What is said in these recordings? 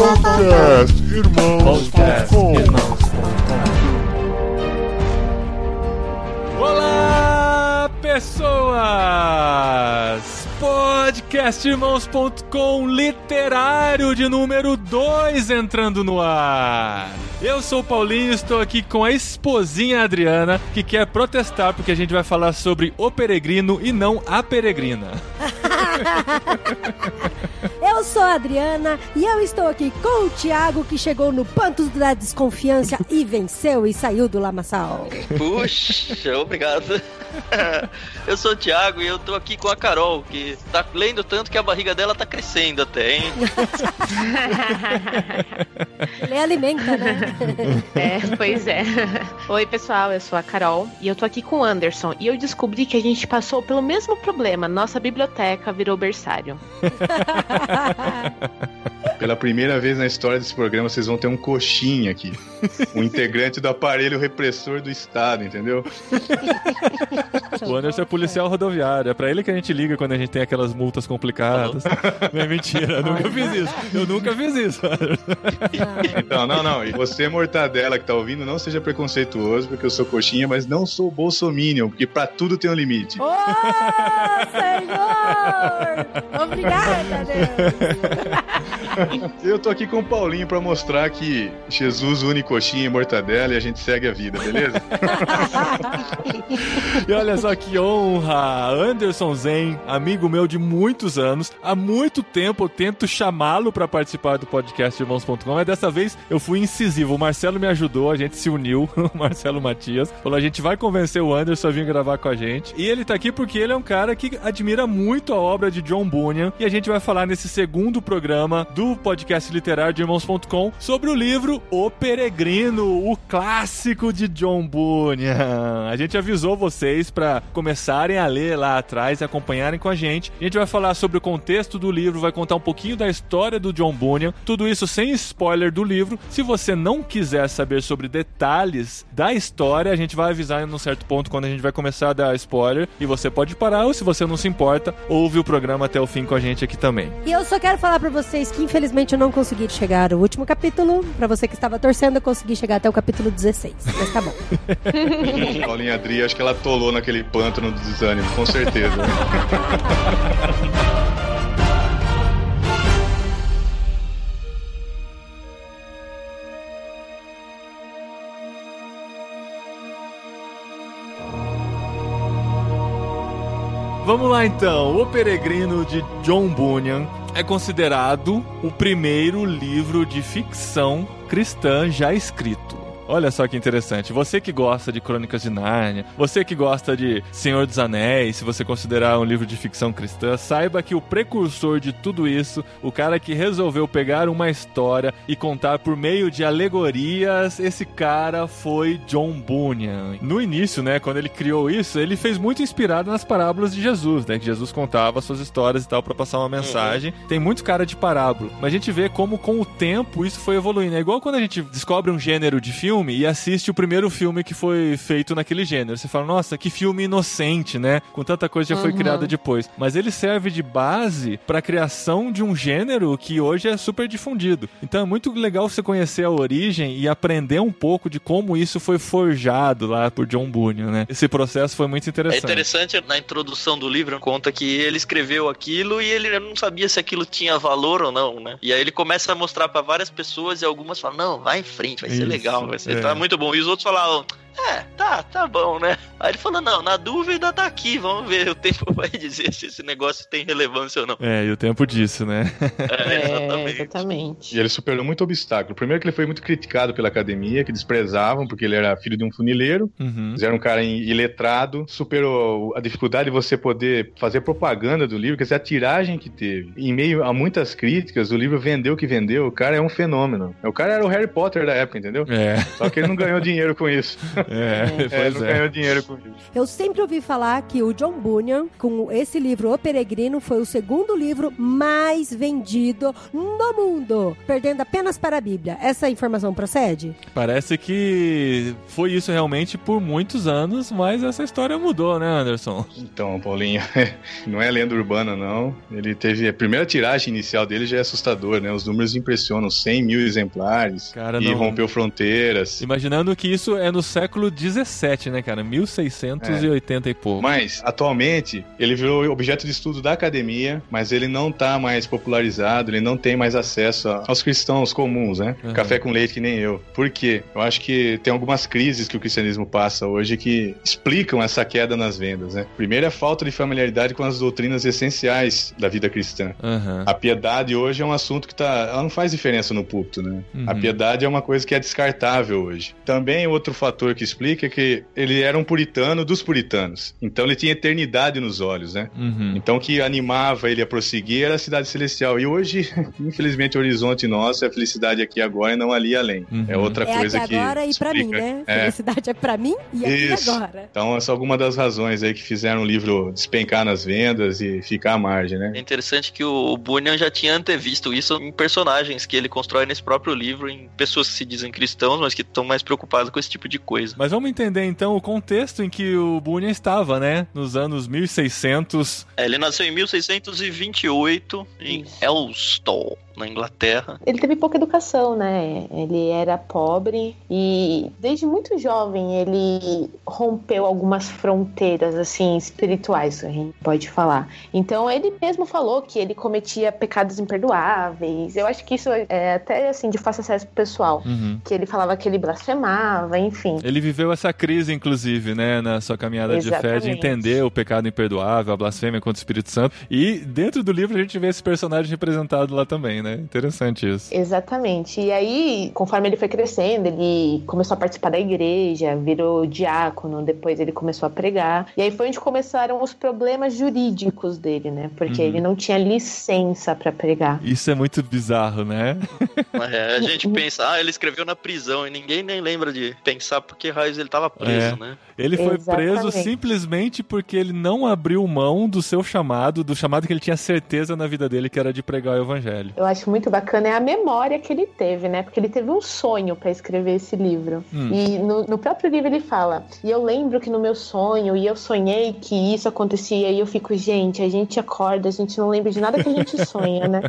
Podcast Irmãos.com Olá, pessoas! Podcastirmãos.com literário de número 2 entrando no ar. Eu sou o Paulinho, estou aqui com a esposinha Adriana, que quer protestar porque a gente vai falar sobre o peregrino e não a peregrina. Eu sou a Adriana e eu estou aqui com o Thiago que chegou no panto da desconfiança e venceu e saiu do lamaçal. Puxa, obrigado. Eu sou o Thiago e eu tô aqui com a Carol, que tá lendo tanto que a barriga dela tá crescendo até, hein? Ele alimenta, né? É, pois é. Oi, pessoal, eu sou a Carol e eu tô aqui com o Anderson e eu descobri que a gente passou pelo mesmo problema. Nossa biblioteca virou berçário. Pela primeira vez na história desse programa, vocês vão ter um coxinha aqui. Um integrante do aparelho repressor do Estado, entendeu? O Anderson é policial rodoviário. É pra ele que a gente liga quando a gente tem aquelas multas complicadas. Não é mentira, eu nunca fiz isso. Eu nunca fiz isso. Então, não, não. E você, mortadela, que tá ouvindo, não seja preconceituoso, porque eu sou coxinha, mas não sou bolsominion, porque pra tudo tem um limite. Oh, Senhor! Obrigada, Deus! Eu tô aqui com o Paulinho pra mostrar que Jesus une coxinha e mortadela e a gente segue a vida, beleza? E olha só que honra! Anderson Zen, amigo meu de muitos anos. Há muito tempo eu tento chamá-lo pra participar do podcast Irmãos.com, mas dessa vez eu fui incisivo. O Marcelo me ajudou, a gente se uniu, o Marcelo Matias. Falou: a gente vai convencer o Anderson a vir gravar com a gente. E ele tá aqui porque ele é um cara que admira muito a obra de John Bunyan. E a gente vai falar nesse segundo programa do podcast literário de Irmãos.com sobre o livro O Peregrino, o clássico de John Bunyan. A gente avisou vocês para começarem a ler lá atrás e acompanharem com a gente. A gente vai falar sobre o contexto do livro, vai contar um pouquinho da história do John Bunyan, tudo isso sem spoiler do livro. Se você não quiser saber sobre detalhes da história, a gente vai avisar em um certo ponto quando a gente vai começar a dar spoiler e você pode parar ou se você não se importa, ouve o programa até o fim com a gente aqui também. E eu só quero falar pra vocês que infelizmente eu não consegui chegar ao último capítulo. Pra você que estava torcendo, eu consegui chegar até o capítulo 16. Mas tá bom. Paulinha Adri, acho que ela atolou naquele pântano do desânimo, com certeza. Vamos lá então. O Peregrino de John Bunyan é considerado o primeiro livro de ficção cristã já escrito. Olha só que interessante. Você que gosta de Crônicas de Nárnia, você que gosta de Senhor dos Anéis, se você considerar um livro de ficção cristã, saiba que o precursor de tudo isso, o cara que resolveu pegar uma história e contar por meio de alegorias, esse cara foi John Bunyan. No início, né, quando ele criou isso, ele fez muito inspirado nas parábolas de Jesus, né, que Jesus contava suas histórias e tal para passar uma mensagem. Tem muito cara de parábola, mas a gente vê como com o tempo isso foi evoluindo. É igual quando a gente descobre um gênero de filme e assiste o primeiro filme que foi feito naquele gênero. Você fala, nossa, que filme inocente, né? Com tanta coisa já foi Uhum. criada depois. Mas ele serve de base para a criação de um gênero que hoje é super difundido. Então é muito legal você conhecer a origem e aprender um pouco de como isso foi forjado lá por John Bunyan, né? Esse processo foi muito É interessante. interessante, na introdução do livro, conta que ele escreveu aquilo e ele não sabia se aquilo tinha valor ou não, né? E aí ele começa a mostrar pra várias pessoas e algumas falam, não, vai em frente, vai ser Isso, legal, vai ser, é. tá muito bom. E os outros falavam, é, tá, tá bom, né? Aí ele falou, não, na dúvida tá aqui, vamos ver, o tempo vai dizer se esse negócio tem relevância ou não. É, e o tempo disso, né? É, É, exatamente. exatamente. E ele superou muito obstáculo. Primeiro que ele foi muito criticado pela academia, que desprezavam, porque ele era filho de um funileiro. Uhum. Mas era um cara iletrado, superou a dificuldade de você poder fazer propaganda do livro, quer dizer, a tiragem que teve. Em meio a muitas críticas, o livro vendeu o que vendeu, o cara é um fenômeno. O cara era o Harry Potter da época, entendeu? É. Só que ele não ganhou dinheiro com isso. É, É, pois não é. ganhou dinheiro com isso. Eu sempre ouvi falar que o John Bunyan, com esse livro O Peregrino, foi o segundo livro mais vendido no mundo, perdendo apenas para a Bíblia. Essa informação procede? Parece que foi isso realmente por muitos anos, mas essa história mudou, né, Anderson? Então, Paulinho, não é lenda urbana, não. Ele teve. A primeira tiragem inicial dele já é assustador, né? Os números impressionam: 100 mil exemplares. Cara, e não- rompeu fronteiras. Imaginando que isso é no século 17, né, cara? 1680 e pouco. Mas, atualmente, ele virou objeto de estudo da academia, mas ele não tá mais popularizado, ele não tem mais acesso aos cristãos comuns, né? Uhum. Café com leite que nem eu. Por quê? Eu acho que tem algumas crises que o cristianismo passa hoje que explicam essa queda nas vendas, né? Primeiro é a falta de familiaridade com as doutrinas essenciais da vida cristã. Aham. A piedade hoje é um assunto que tá, ela não faz diferença no púlpito, né? Uhum. A piedade é uma coisa que é descartável hoje. Também outro fator que explica é que ele era um puritano dos puritanos. Então ele tinha eternidade nos olhos, né? Uhum. Então o que animava ele a prosseguir era a cidade celestial. E hoje, infelizmente, o horizonte nosso é a felicidade aqui agora e não ali além. Uhum. É outra é coisa aqui que agora e pra mim, explica. né? É. Felicidade é pra mim e aqui Isso. agora. Então essa é alguma das razões aí que fizeram o livro despencar nas vendas e ficar à margem, né? É interessante que o Bunyan já tinha antevisto isso em personagens que ele constrói nesse próprio livro, em pessoas que se dizem cristãos, mas que estão mais preocupadas com esse tipo de coisa. Mas vamos entender então o contexto em que o Bunyan estava, né? Nos anos 1600. É, ele nasceu em 1628 em Elstow, na Inglaterra. Ele teve pouca educação, né? Ele era pobre e desde muito jovem ele rompeu algumas fronteiras assim espirituais, a gente pode falar. Então ele mesmo falou que ele cometia pecados imperdoáveis. Eu acho que isso é até assim de fácil acesso pro pessoal, Uhum. que ele falava que ele blasfemava, enfim. Ele viveu essa crise, inclusive, né, na sua caminhada de fé, de Exatamente. entender o pecado imperdoável, a blasfêmia contra o Espírito Santo. E dentro do livro a gente vê esse personagem representado lá também, né? Interessante isso. Exatamente. E aí, conforme ele foi crescendo, ele começou a participar da igreja, virou diácono, depois ele começou a pregar. E aí foi onde começaram os problemas jurídicos dele, né? Porque Uhum. ele não tinha licença pra pregar. Isso é muito bizarro, né? É, a gente pensa, ah, ele escreveu na prisão, e ninguém nem lembra de pensar por que raios ele estava preso, É. né? Ele foi preso Exatamente. simplesmente porque ele não abriu mão do seu chamado, do chamado que ele tinha certeza na vida dele que era de pregar o evangelho. Eu acho muito bacana é a memória que ele teve, né? Porque ele teve um sonho pra escrever esse livro. Hum. E no, no próprio livro ele fala: E eu lembro que no meu sonho, e eu sonhei que isso acontecia, e eu fico, gente, a gente acorda, a gente não lembra de nada que a gente sonha, né?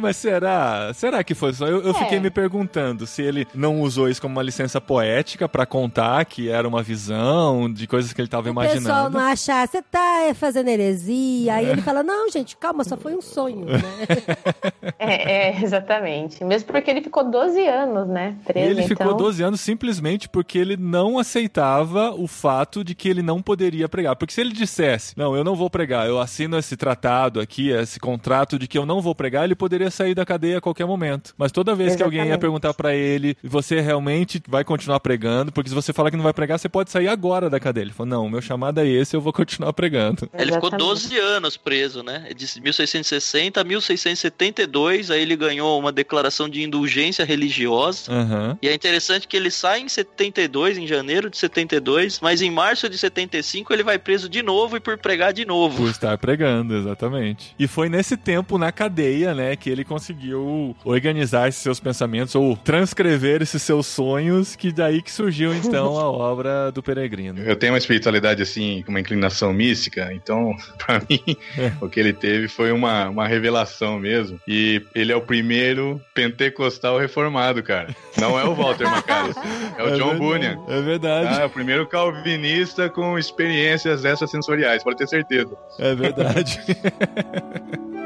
Mas será? Será que foi só? Eu, eu É. fiquei me perguntando se ele não usou isso como uma licença poética pra contar que era uma visão de coisas que ele tava O pessoal imaginando. não achar, você tá é, fazendo heresia. Aí ele fala, não, gente, calma, só foi um sonho, né? É, é, exatamente. Mesmo porque ele ficou 12 anos, né? E Preso, ele então... ficou 12 anos simplesmente porque ele não aceitava o fato de que ele não poderia pregar. Porque se ele dissesse, não, eu não vou pregar, eu assino esse tratado aqui, esse contrato de que eu não vou pregar, ele poderia sair da cadeia a qualquer momento. Mas toda vez que alguém ia Exatamente. perguntar pra ele, você realmente vai continuar pregando? Porque se você falar que não vai pregar, você pode sair agora da cadeia. Ele falou, não, meu chamado é esse, eu vou continuar pregando. Ele ficou Exatamente. 12 anos preso, né? De 1660 a 1672, aí ele ganhou uma declaração de indulgência religiosa. Aham. E é interessante que ele sai em 72, em janeiro de 72, mas em março de 75 ele vai preso de novo e por pregar de novo. Por estar pregando, exatamente. E foi nesse tempo, na cadeia, né, que ele conseguiu organizar esses seus pensamentos ou transcrever esses seus sonhos, que daí que surgiu, então, a obra do Peregrino. Eu tenho uma espiritualidade assim, com uma inclinação mística, então, pra mim, É. o que ele teve foi uma, uma revelação mesmo. E ele é o primeiro pentecostal reformado, cara. Não é o Walter Macalus, é o John verdade, Bunyan. É verdade, Ah, é o primeiro calvinista com experiências extrasensoriais, pode ter certeza. é verdade.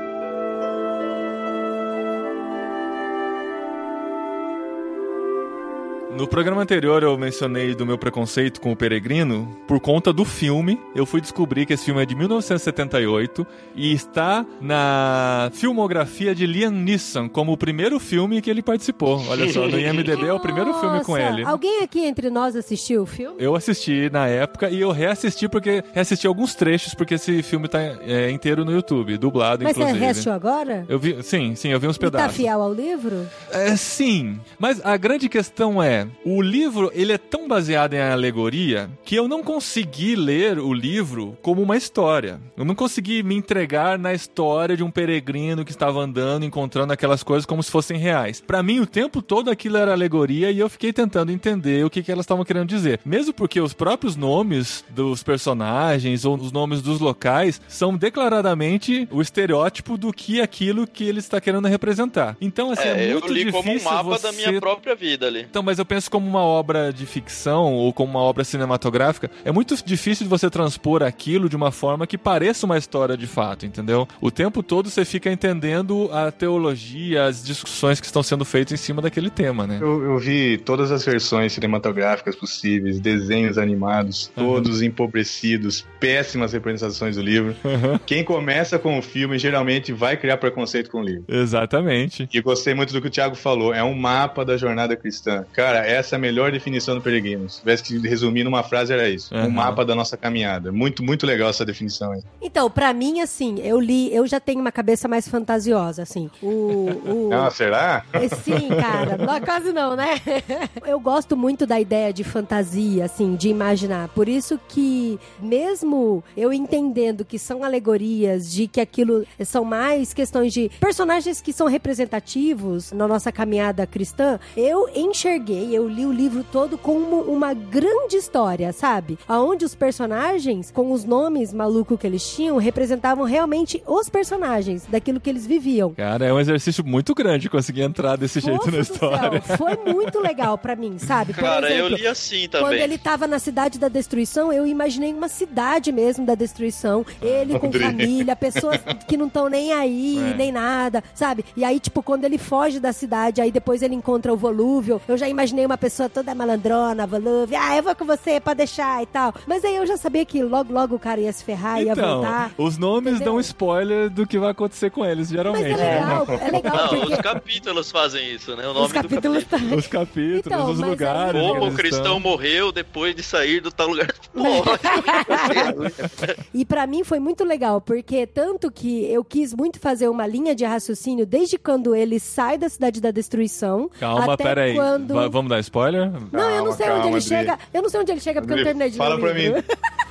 No programa anterior eu mencionei do meu preconceito com o Peregrino. Por conta do filme, eu fui descobrir que esse filme é de 1978 e está na filmografia de Liam Neeson como o primeiro filme que ele participou. Olha só, no IMDB é o primeiro filme com ele. Alguém aqui entre nós assistiu o filme? Eu assisti na época e eu reassisti porque reassisti alguns trechos porque esse filme tá é, inteiro no YouTube, dublado Mas você inclusive. reassistiu agora? Eu vi, sim, sim, eu vi uns E tá pedaços. fiel ao livro? É, sim, mas a grande questão é, é, o livro ele é tão baseado em alegoria que eu não consegui ler o livro como uma história. Eu não consegui me entregar na história de um peregrino que estava andando, encontrando aquelas coisas como se fossem reais. Para mim, o tempo todo aquilo era alegoria e eu fiquei tentando entender o que, que elas estavam querendo dizer. Mesmo porque os próprios nomes dos personagens ou os nomes dos locais são declaradamente o estereótipo do que aquilo que ele está querendo representar. Então, assim, é, é muito eu li difícil como um mapa você... da minha própria vida ali. Então, mas eu penso como uma obra de ficção ou como uma obra cinematográfica, é muito difícil de você transpor aquilo de uma forma que pareça uma história de fato, entendeu? O tempo todo você fica entendendo a teologia, as discussões que estão sendo feitas em cima daquele tema, né? Eu, eu vi todas as versões cinematográficas possíveis, desenhos animados, todos uhum. empobrecidos, péssimas representações do livro. Uhum. Quem começa com o filme geralmente vai criar preconceito com o livro. Exatamente. E gostei muito do que o Thiago falou, é um mapa da jornada cristã. Cara, essa é a melhor definição do peregrino. Se tivesse que resumir numa frase, era isso. Uhum. Um mapa da nossa caminhada. Muito, muito legal essa definição aí. Então, para mim, assim, eu li, eu já tenho uma cabeça mais fantasiosa, assim. O. o... Ah, será? É, sim, cara. Não, quase não, né? Eu gosto muito da ideia de fantasia, assim, de imaginar. Por isso que, mesmo eu entendendo que são alegorias, de que aquilo são mais questões de personagens que são representativos na nossa caminhada cristã, eu enxerguei, eu li o livro todo como uma grande história, sabe? Aonde os personagens, com os nomes malucos que eles tinham, representavam realmente os personagens, daquilo que eles viviam. Cara, é um exercício muito grande conseguir entrar desse jeito na história. Céu, foi muito legal para mim, sabe? Por Cara, exemplo, eu li assim também. Quando ele tava na cidade da destruição, eu imaginei uma cidade mesmo da destruição. Ele com família, pessoas que não estão nem aí, é. nem nada, sabe? E aí, tipo, quando ele foge da cidade, aí depois ele encontra o Volúvel, eu já imaginei uma pessoa toda malandrona, Volúvel, ah, eu vou com você pra deixar e tal. Mas aí eu já sabia que logo, logo o cara ia se ferrar, então, ia voltar. Os nomes entendeu? dão spoiler do que vai acontecer com eles, geralmente. Mas é legal, é legal. Não, porque... os capítulos fazem isso, né? O nome os capítulos do capítulo. Tá... Os capítulos, então, os lugares. Como o cristão morreu depois de sair do tal lugar. e para mim foi muito legal, porque tanto que eu quis muito fazer uma linha de raciocínio desde quando ele sai da cidade da destruição. Calma, até pera aí. Quando... Vamos dar spoiler? Não, eu não sei calma, onde ele Adri. chega. Eu não sei onde ele chega porque Adri, eu não terminei de Fala pra mim.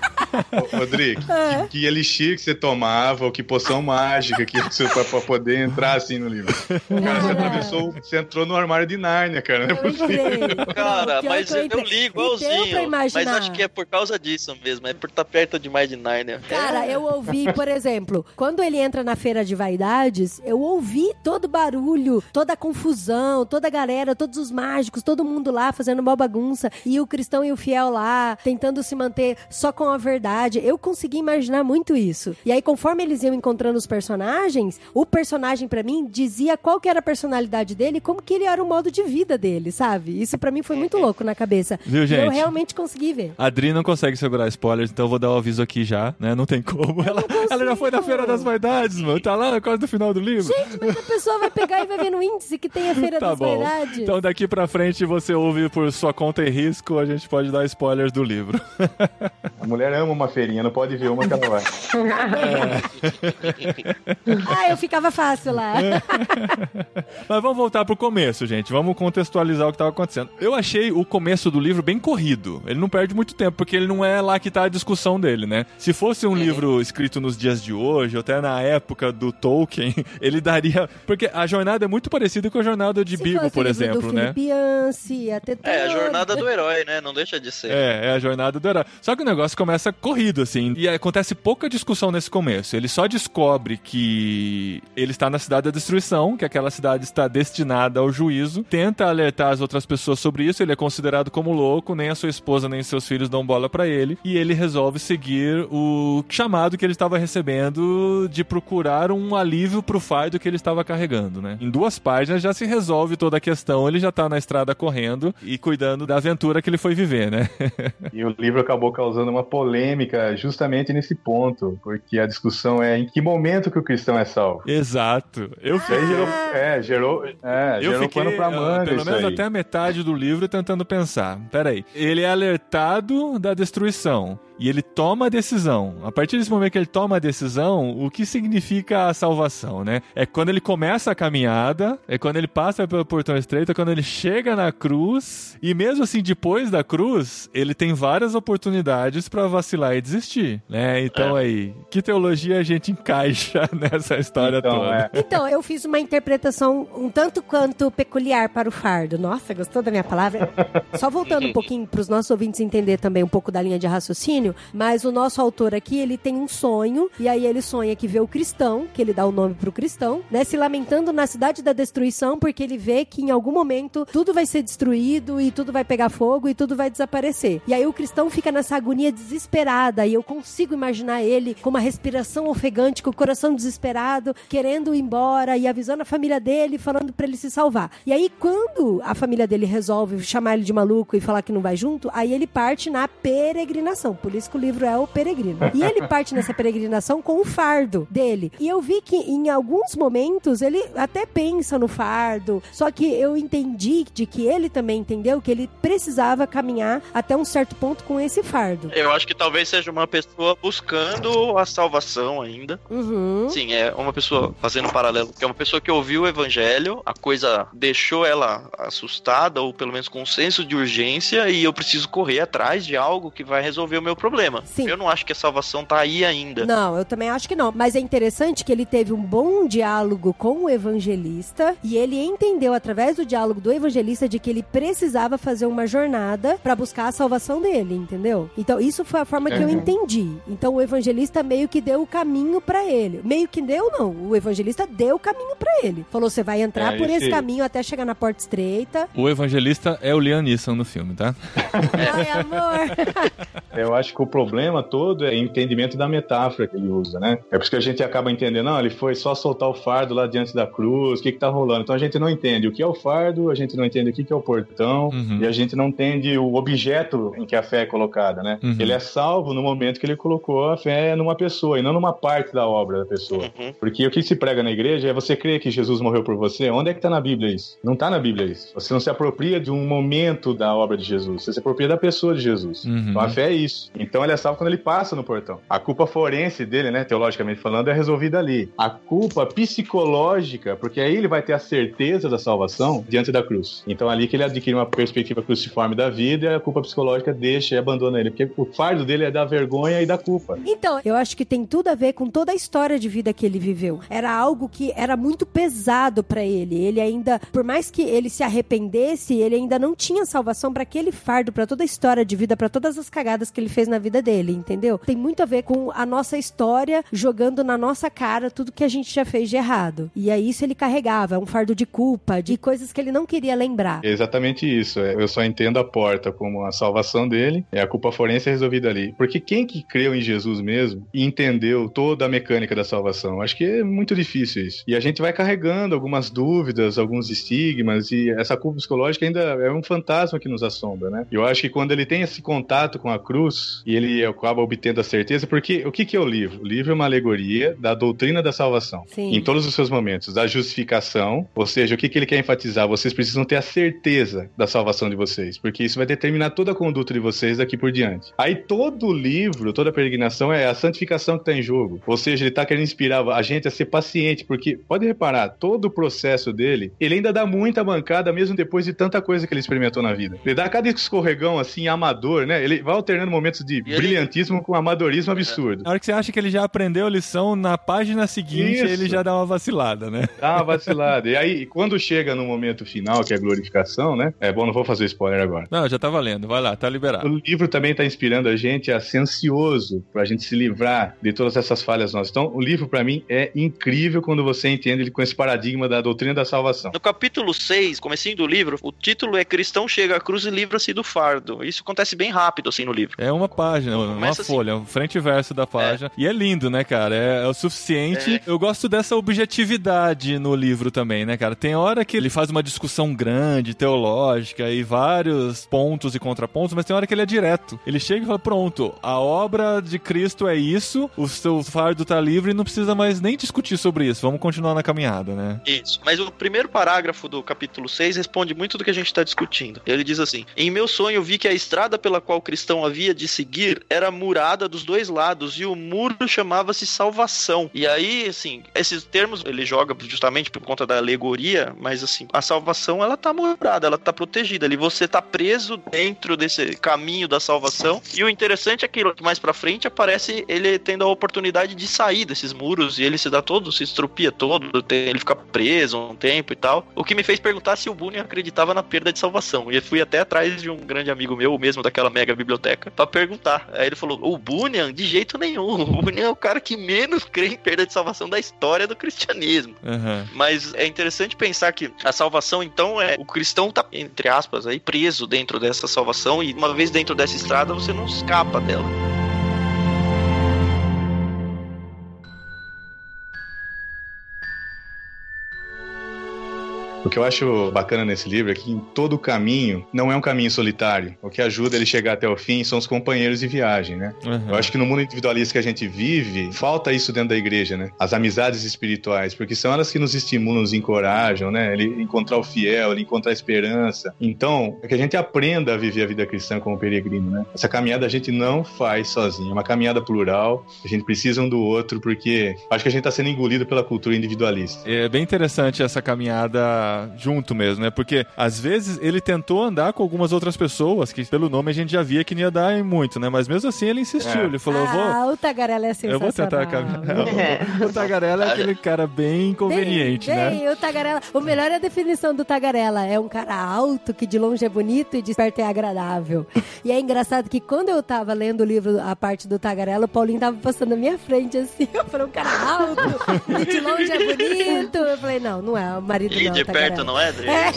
Rodrigo, é. que, que, elixir que você tomava, ou que poção mágica que você pra, pra poder entrar assim no livro. Não, cara, você atravessou, você entrou no armário de Nárnia, cara. Não é possível. Cara, mas eu, eu li igualzinho. Mas acho que é por causa disso mesmo, é por estar tá perto demais de Nárnia. Cara, eu ouvi, por exemplo, quando ele entra na feira de vaidades, eu ouvi todo o barulho, toda a confusão, toda a galera, todos os mágicos, todo mundo lá fazendo uma bagunça, e o cristão e o fiel lá, tentando se manter só com a verdade. Eu consegui imaginar muito isso. E aí, conforme eles iam encontrando os personagens, o personagem para mim dizia qual que era a personalidade dele e como que ele era o modo de vida dele, sabe? Isso para mim foi muito louco na cabeça. Viu, gente? E eu realmente consegui ver. A Adri não consegue segurar spoilers, então eu vou dar o um aviso aqui já, né? Não tem como. Ela, ela já foi na Feira das Vaidades, mano. Tá lá quase no final do livro. Gente, mas a pessoa vai pegar e vai ver no índice que tem a Feira tá das bom. Vaidades. Então daqui pra frente você ouve por sua conta e risco, a gente pode dar spoilers do livro. A mulher ama uma feirinha, não pode ver uma que ela vai. É. ah, eu ficava fácil lá. Mas vamos voltar pro começo, gente. Vamos contextualizar o que estava acontecendo. Eu achei o começo do livro bem corrido. Ele não perde muito tempo, porque ele não é lá que tá a discussão dele, né? Se fosse um livro escrito nos dias de hoje, ou até na época do Tolkien, ele daria. Porque a jornada é muito parecida com a jornada de Bilbo, por exemplo, do né? Yancey, até é, a jornada do herói, né? Não deixa de ser. É, é a jornada do herói. Só que o negócio começa corrido, assim. E acontece pouca discussão nesse começo. Ele só descobre que ele está na cidade da destruição, que aquela cidade está destinada ao juízo, tenta alertar as outras pessoas sobre isso, ele é considerado como louco, nem a sua esposa nem seus filhos dão bola para ele, e ele resolve seguir o chamado que ele estava recebendo de procurar um alívio pro fardo que ele estava carregando, né? Em duas páginas já se resolve toda a questão, ele já tá na estrada correndo e cuidando da aventura que ele foi viver, né? e o livro acabou causando uma polêmica justamente nesse ponto, porque a discussão é em que momento que o cristão é salvo. Exato. Eu fiquei... gerou, é, gerou, é, eu gerou fiquei, pano pra manga pelo menos aí. até a metade do livro tentando pensar. Peraí, ele é alertado da destruição e ele toma a decisão. A partir desse momento que ele toma a decisão, o que significa a salvação, né? É quando ele começa a caminhada, é quando ele passa pelo portão estreito, é quando ele chega na cruz, e mesmo assim, depois da cruz, ele tem várias oportunidades para vacilar e desistir, né? Então é. aí, que teologia a gente encaixa nessa história então, toda? É. Então, eu fiz uma interpretação um tanto quanto peculiar para o fardo. Nossa, gostou da minha palavra? Só voltando um pouquinho para os nossos ouvintes entender também um pouco da linha de raciocínio, mas o nosso autor aqui, ele tem um sonho, e aí ele sonha que vê o cristão, que ele dá o nome pro cristão, né, se lamentando na cidade da destruição, porque ele vê que em algum momento tudo vai ser destruído e tudo vai pegar fogo e tudo vai desaparecer. E aí o cristão fica nessa agonia desesperada, e eu consigo imaginar ele com uma respiração ofegante, com o coração desesperado, querendo ir embora e avisando a família dele, falando para ele se salvar. E aí quando a família dele resolve chamar ele de maluco e falar que não vai junto, aí ele parte na peregrinação. Por isso que o livro é o Peregrino. E ele parte nessa peregrinação com o fardo dele. E eu vi que em alguns momentos ele até pensa no fardo, só que eu entendi de que ele também entendeu que ele precisava caminhar até um certo ponto com esse fardo. Eu acho que talvez seja uma pessoa buscando a salvação ainda. Uhum. Sim, é uma pessoa fazendo um paralelo, que é uma pessoa que ouviu o evangelho, a coisa deixou ela assustada ou pelo menos com um senso de urgência e eu preciso correr atrás de algo que vai resolver o meu problema. Sim. Eu não acho que a salvação tá aí ainda. Não, eu também acho que não. Mas é interessante que ele teve um bom diálogo com o evangelista e ele entendeu através do diálogo do evangelista de que ele precisava fazer uma jornada para buscar a salvação dele, entendeu? Então isso foi a forma que eu entendi. Então o evangelista meio que deu o caminho para ele. Meio que deu não, o evangelista deu o caminho para ele. Falou você vai entrar É, por esse esse- caminho até chegar na porta estreita. O evangelista é o Liam Neeson no filme, tá? Ai, amor. Eu acho que o problema todo é o entendimento da metáfora que ele usa, né? É por isso que a gente acaba entendendo, não, ele foi só soltar o fardo lá diante da cruz, o que que tá rolando? Então a gente não entende o que é o fardo, a gente não entende o que que é o portão, Uhum. e a gente não entende o objeto em que a fé é colocada, né? Uhum. Ele é salvo no momento que ele colocou a fé numa pessoa, e não numa parte da obra da pessoa. Uhum. Porque o que se prega na igreja é você crer que Jesus morreu por você. Onde é que tá na Bíblia isso? Não tá na Bíblia isso. Você não se apropria de um momento da obra de Jesus, você se apropria da pessoa de Jesus. Uhum. Então a fé é isso. Então ele é salvo quando ele passa no portão. A culpa forense dele, né, teologicamente falando, é resolvida ali. A culpa psicológica, porque aí ele vai ter a certeza da salvação diante da cruz. Então ali que ele adquire uma perspectiva cruciforme da vida a culpa psicológica deixa e abandona ele, porque o fardo dele é da vergonha e da culpa. Então, eu acho que tem tudo a ver com toda a história de vida que ele viveu. Era algo que era muito pesado pra ele. Ele ainda, por mais que ele se arrependesse, ele ainda não tinha salvação pra aquele fardo, pra toda a história de vida, pra todas as cagadas que ele fez na vida dele, entendeu? Tem muito a ver com a nossa história jogando na nossa cara tudo que a gente já fez de errado. E aí isso ele carregava, um fardo de culpa, de coisas que ele não queria lembrar. É exatamente isso. é, Eu só entendo a porta como a salvação dele, é a culpa forense é resolvida ali. Porque quem que creu em Jesus mesmo e entendeu toda a mecânica da salvação? Acho que é muito difícil isso. E a gente vai carregando algumas dúvidas, alguns estigmas, e essa culpa psicológica ainda é um fantasma que nos assombra, né? E eu acho que quando ele tem esse contato com a cruz e ele acaba obtendo a certeza, porque o que, que é o livro? O livro é uma alegoria da doutrina da salvação. Sim. Em todos os seus momentos, da justificação, ou seja, o que, que ele quer enfatizar? Vocês precisam ter a certeza da salvação de vocês, porque isso vai determinar toda a conduta de vocês daqui por diante. Aí todo o livro, toda a peregrinação é a santificação que está em jogo. Ou seja, ele está querendo inspirar a gente a ser paciente, porque pode reparar, todo o processo dele, ele ainda dá muita bancada, mesmo depois de tanta coisa que ele experimentou na vida. Ele dá cada escorregão assim, amador, né? Ele vai alternando momentos de ele- brilhantismo com amadorismo absurdo. Na hora que você acha que ele já aprendeu a lição, na página seguinte Isso. ele já dá uma vacilada, né? Dá uma vacilada. E aí, quando chega no momento final, que é a glorificação, né? É bom, não vou fazer spoiler agora. Não, já tá valendo. Vai lá, tá liberado. O livro também está inspirando a gente a ser ansioso para a gente se livrar de todas essas falhas nossas. Então, o livro, para mim, é incrível quando você entende ele com esse paradigma da doutrina da salvação. No capítulo 6, comecinho do livro, o título é Cristão chega à cruz e livra-se do fardo. Isso acontece bem rápido assim no livro. É uma página, uma assim. folha, um frente e verso da página. E é lindo, né, cara? É, é o suficiente. É. Eu gosto dessa objetividade no livro também, né, cara? Tem hora que ele faz uma discussão grande, teológica, e vários pontos e contrapontos, mas tem hora que ele é direto. Ele chega e fala: pronto, a obra de Cristo é isso, o seu fardo tá livre e não precisa mais nem discutir sobre isso. Vamos continuar na caminhada, né? Isso. Mas o primeiro parágrafo do capítulo 6 responde muito do que a gente está discutindo. Ele diz assim: Em meu sonho vi que a estrada pela qual o cristão havia de seguir seguir era murada dos dois lados e o muro chamava-se salvação. E aí, assim, esses termos ele joga justamente por conta da alegoria, mas assim, a salvação ela tá murada, ela tá protegida ali. Você tá preso dentro desse caminho da salvação. E o interessante é que mais pra frente aparece ele tendo a oportunidade de sair desses muros e ele se dá todo, se estropia todo, ele fica preso um tempo e tal. O que me fez perguntar se o Bunyan acreditava na perda de salvação. E fui até atrás de um grande amigo meu, mesmo daquela mega biblioteca, para perguntar. Aí ele falou: o Bunyan, de jeito nenhum. O Bunyan é o cara que menos crê em perda de salvação da história do cristianismo. Uhum. Mas é interessante pensar que a salvação, então, é o cristão tá, entre aspas, aí preso dentro dessa salvação, e uma vez dentro dessa estrada, você não escapa dela. O que eu acho bacana nesse livro é que em todo o caminho não é um caminho solitário. O que ajuda ele chegar até o fim são os companheiros de viagem, né? Uhum. Eu acho que no mundo individualista que a gente vive, falta isso dentro da igreja, né? As amizades espirituais, porque são elas que nos estimulam, nos encorajam, né? Ele encontrar o fiel, ele encontrar a esperança. Então, é que a gente aprenda a viver a vida cristã como peregrino, né? Essa caminhada a gente não faz sozinho, é uma caminhada plural, a gente precisa um do outro, porque acho que a gente está sendo engolido pela cultura individualista. É bem interessante essa caminhada junto mesmo, né? Porque às vezes ele tentou andar com algumas outras pessoas, que pelo nome a gente já via que não ia dar em muito, né? Mas mesmo assim ele insistiu, é. ele falou, ah, vou... o Tagarela é sensacional. Eu vou tentar caminhar. É. O Tagarela é aquele cara bem inconveniente, bem, bem, né? o Tagarela... O melhor é a definição do Tagarela, é um cara alto, que de longe é bonito e de perto é agradável. e é engraçado que quando eu tava lendo o livro, a parte do Tagarela, o Paulinho tava passando na minha frente, assim, eu falei, um cara alto, e de longe é bonito. Eu falei, não, não é o marido e não, de perto, não é, Adri? É.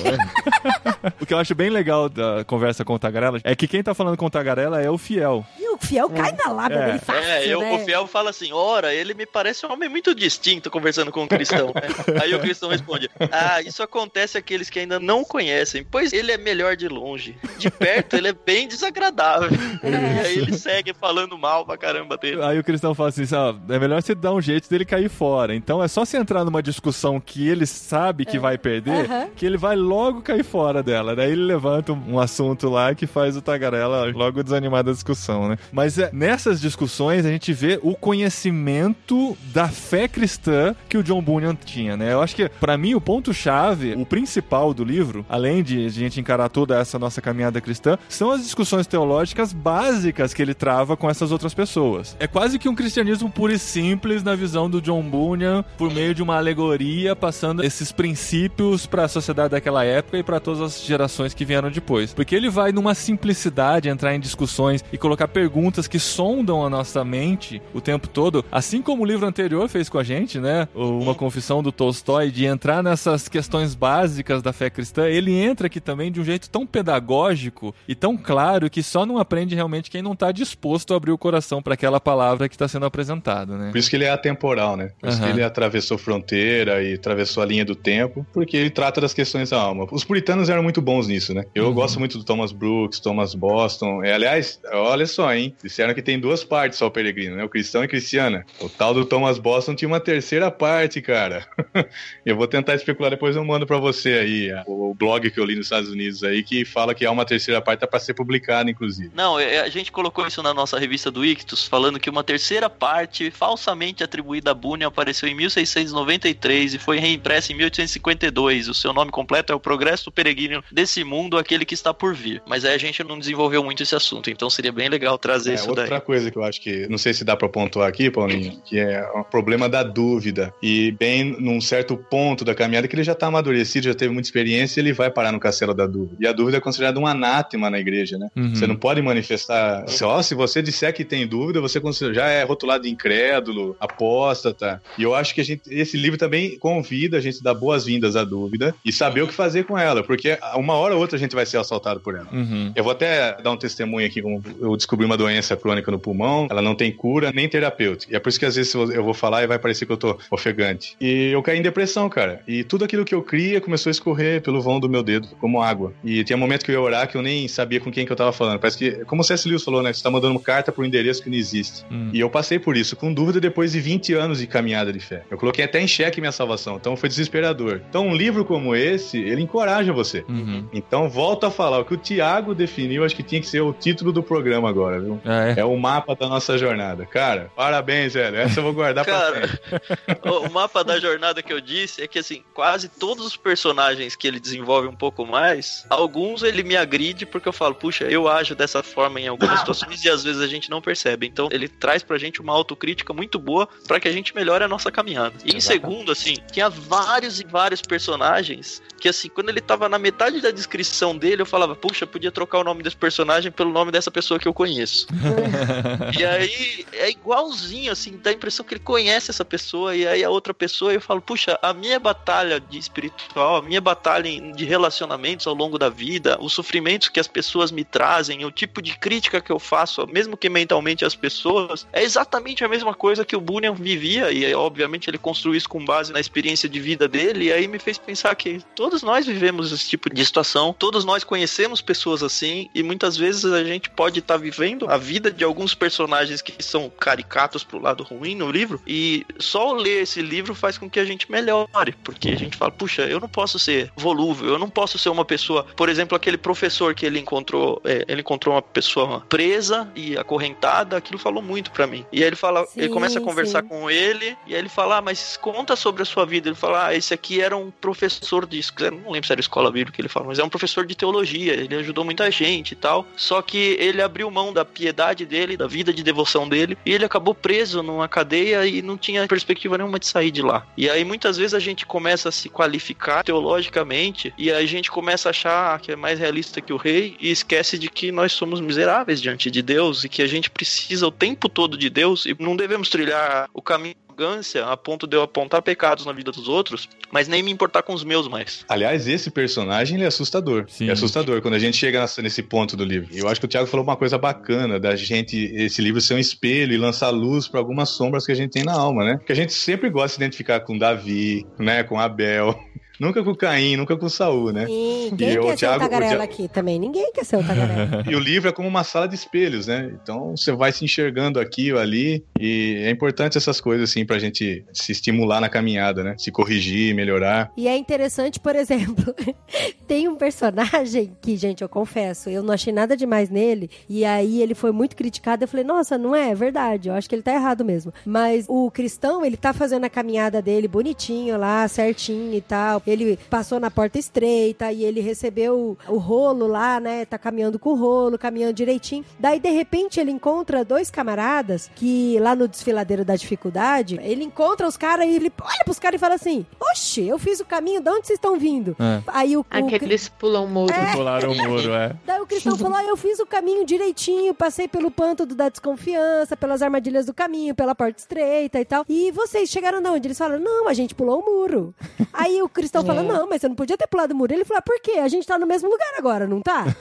o que eu acho bem legal da conversa com o Tagarela é que quem tá falando com o Tagarela é o fiel. O fiel cai na lábia é. bem fácil, É, eu, né? o fiel fala assim, ora, ele me parece um homem muito distinto conversando com o cristão. Né? Aí o cristão responde, ah, isso acontece àqueles que ainda não conhecem, pois ele é melhor de longe. De perto, ele é bem desagradável. É. E aí ele segue falando mal pra caramba dele. Aí o cristão fala assim, ah, é melhor você dar um jeito dele cair fora. Então é só você entrar numa discussão que ele sabe que é. vai perder, uhum. que ele vai logo cair fora dela. Daí ele levanta um assunto lá que faz o Tagarela logo desanimar da discussão, né? Mas é, nessas discussões a gente vê o conhecimento da fé cristã que o John Bunyan tinha, né? Eu acho que, para mim, o ponto-chave, o principal do livro, além de a gente encarar toda essa nossa caminhada cristã, são as discussões teológicas básicas que ele trava com essas outras pessoas. É quase que um cristianismo puro e simples na visão do John Bunyan, por meio de uma alegoria, passando esses princípios para a sociedade daquela época e para todas as gerações que vieram depois. Porque ele vai numa simplicidade entrar em discussões e colocar perguntas que sondam a nossa mente o tempo todo, assim como o livro anterior fez com a gente, né? Uma confissão do Tolstói de entrar nessas questões básicas da fé cristã. Ele entra aqui também de um jeito tão pedagógico e tão claro que só não aprende realmente quem não está disposto a abrir o coração para aquela palavra que está sendo apresentada, né? Por isso que ele é atemporal, né? Por isso uhum. que ele atravessou fronteira e atravessou a linha do tempo, porque ele trata das questões da alma. Os puritanos eram muito bons nisso, né? Eu uhum. gosto muito do Thomas Brooks, Thomas Boston. É, aliás, olha só, hein? Disseram que tem duas partes só o peregrino, né? O cristão e cristiana. O tal do Thomas Boston tinha uma terceira parte, cara. eu vou tentar especular depois, eu mando para você aí o blog que eu li nos Estados Unidos aí que fala que há uma terceira parte tá para ser publicada, inclusive. Não, é, a gente colocou isso na nossa revista do Ictus, falando que uma terceira parte falsamente atribuída a Bunyan apareceu em 1693 e foi reimpressa em 1852. O seu nome completo é o Progresso Peregrino desse Mundo, aquele que está por vir. Mas aí a gente não desenvolveu muito esse assunto, então seria bem legal trazer é, isso outra daí. Outra coisa que eu acho que, não sei se dá para pontuar aqui, Paulinho, que é o problema da dúvida. E bem num certo ponto da caminhada que ele já está amadurecido, já teve muita experiência, ele vai parar no castelo da dúvida. E a dúvida é considerada um anátema na igreja, né? Uhum. Você não pode manifestar. Só se você disser que tem dúvida, você já é rotulado de incrédulo, apóstata. E eu acho que a gente, esse livro também convida a gente a dar boas-vindas à dúvida e saber o que fazer com ela, porque uma hora ou outra a gente vai ser assaltado por ela. Uhum. Eu vou até dar um testemunho aqui, como eu descobri uma doença crônica no pulmão, ela não tem cura nem terapêutica. E é por isso que às vezes eu vou falar e vai parecer que eu tô ofegante. E eu caí em depressão, cara. E tudo aquilo que eu cria começou a escorrer pelo vão do meu dedo, como água. E tinha momento que eu ia orar que eu nem sabia com quem que eu tava falando. Parece que, como o C.S. Lewis falou, né? Você tá mandando carta pro endereço que não existe. Uhum. E eu passei por isso, com dúvida, depois de 20 anos de caminhada de fé. Eu coloquei até em xeque minha salvação. Então foi desesperador. Então um livro como esse, ele encoraja você. Uhum. Então volto a falar, o que o Tiago definiu, acho que tinha que ser o título do programa agora. viu? Ah, é? É o mapa da nossa jornada. Cara, parabéns, velho. Essa eu vou guardar pra Cara, sempre. o mapa da jornada que eu disse é que, assim, quase todos os personagens que ele desenvolve um pouco mais, alguns ele me agride porque eu falo, puxa, eu ajo dessa forma em algumas situações e às vezes a gente não percebe. Então, ele traz pra gente uma autocrítica muito boa pra que a gente melhore a nossa caminhada. E em segundo, assim, tinha vários e vários personagens que, assim, quando ele tava na metade da descrição dele, eu falava, puxa, podia trocar o nome desse personagem pelo nome dessa pessoa que eu conheço. E aí é igualzinho, assim, dá a impressão que ele conhece essa pessoa, e aí a outra pessoa, eu falo, puxa, a minha batalha de espiritual, a minha batalha de relacionamentos ao longo da vida, os sofrimentos que as pessoas me trazem, o tipo de crítica que eu faço, mesmo que mentalmente as pessoas, é exatamente a mesma coisa que o Bunyan vivia, e obviamente ele construiu isso com base na experiência de vida dele, e aí me fez pensar que todos nós vivemos esse tipo de situação, todos nós conhecemos pessoas assim, e muitas vezes a gente pode estar vivendo a vida de alguns personagens que são caricatos pro lado ruim no livro, e só ler esse livro faz com que a gente melhore, porque a gente fala, puxa, eu não posso ser volúvel, eu não posso ser uma pessoa, por exemplo, aquele professor que ele encontrou, é, ele encontrou uma pessoa presa e acorrentada, aquilo falou muito pra mim. E aí ele fala, ele Sim, começa a conversar sim. com ele, e aí ele fala, ah, mas conta sobre a sua vida. Ele fala, ah, esse aqui era um professor de, não lembro se era escola bíblica que ele fala, mas é um professor de teologia, ele ajudou muita gente e tal. Só que ele abriu mão da piedade dele, da vida de devoção dele, e ele acabou preso numa cadeia e não tinha perspectiva nenhuma de sair de lá. E aí muitas vezes a gente começa a se qualificar teologicamente e a gente começa a achar que é mais realista que o rei e esquece de que nós somos miseráveis diante de Deus e que a gente precisa o tempo todo de Deus e não devemos trilhar o caminho arrogância a ponto de eu apontar pecados na vida dos outros, mas nem me importar com os meus mais. Aliás, esse personagem ele é assustador. Sim. É assustador quando a gente chega nessa- nesse ponto do livro. Eu acho que o Thiago falou uma coisa bacana da gente, esse livro ser um espelho e lançar luz para algumas sombras que a gente tem na alma, né? Porque a gente sempre gosta de se identificar com Davi, né? Com Abel. Nunca com Caim, nunca com Saul, né? Ninguém E o quer ser Thiago- o tagarela o aqui também. Ninguém quer ser o tagarela. E o livro é como uma sala de espelhos, né? Então você vai se enxergando aqui ou ali. E é importante essas coisas, assim, pra gente se estimular na caminhada, né? Se corrigir, melhorar. E é interessante, por exemplo, tem um personagem que, gente, eu confesso, eu não achei nada demais nele. E aí ele foi muito criticado. Eu falei, nossa, não é, é verdade. Eu acho que ele tá errado mesmo. Mas o cristão, ele tá fazendo a caminhada dele bonitinho lá, certinho e tal. Ele passou na porta estreita e ele recebeu o rolo lá, né? Tá caminhando com o rolo, caminhando direitinho. Daí, de repente, ele encontra dois camaradas que lá no desfiladeiro da dificuldade, ele encontra os caras e ele olha pros caras e fala assim: Oxe, eu fiz o caminho, de onde vocês estão vindo? É. Aí o, o, Aqueles pulam muro. Pularam o muro, é. Daí o cristão falou: ah, eu fiz o caminho direitinho, passei pelo panto do- da desconfiança, pelas armadilhas do caminho, pela porta estreita e tal. E vocês chegaram de onde? Eles falaram: não, a gente pulou o muro. Aí o cristão falou: não, mas você não podia ter pulado o muro. Ele falou: ah, por quê? A gente tá no mesmo lugar agora, não tá?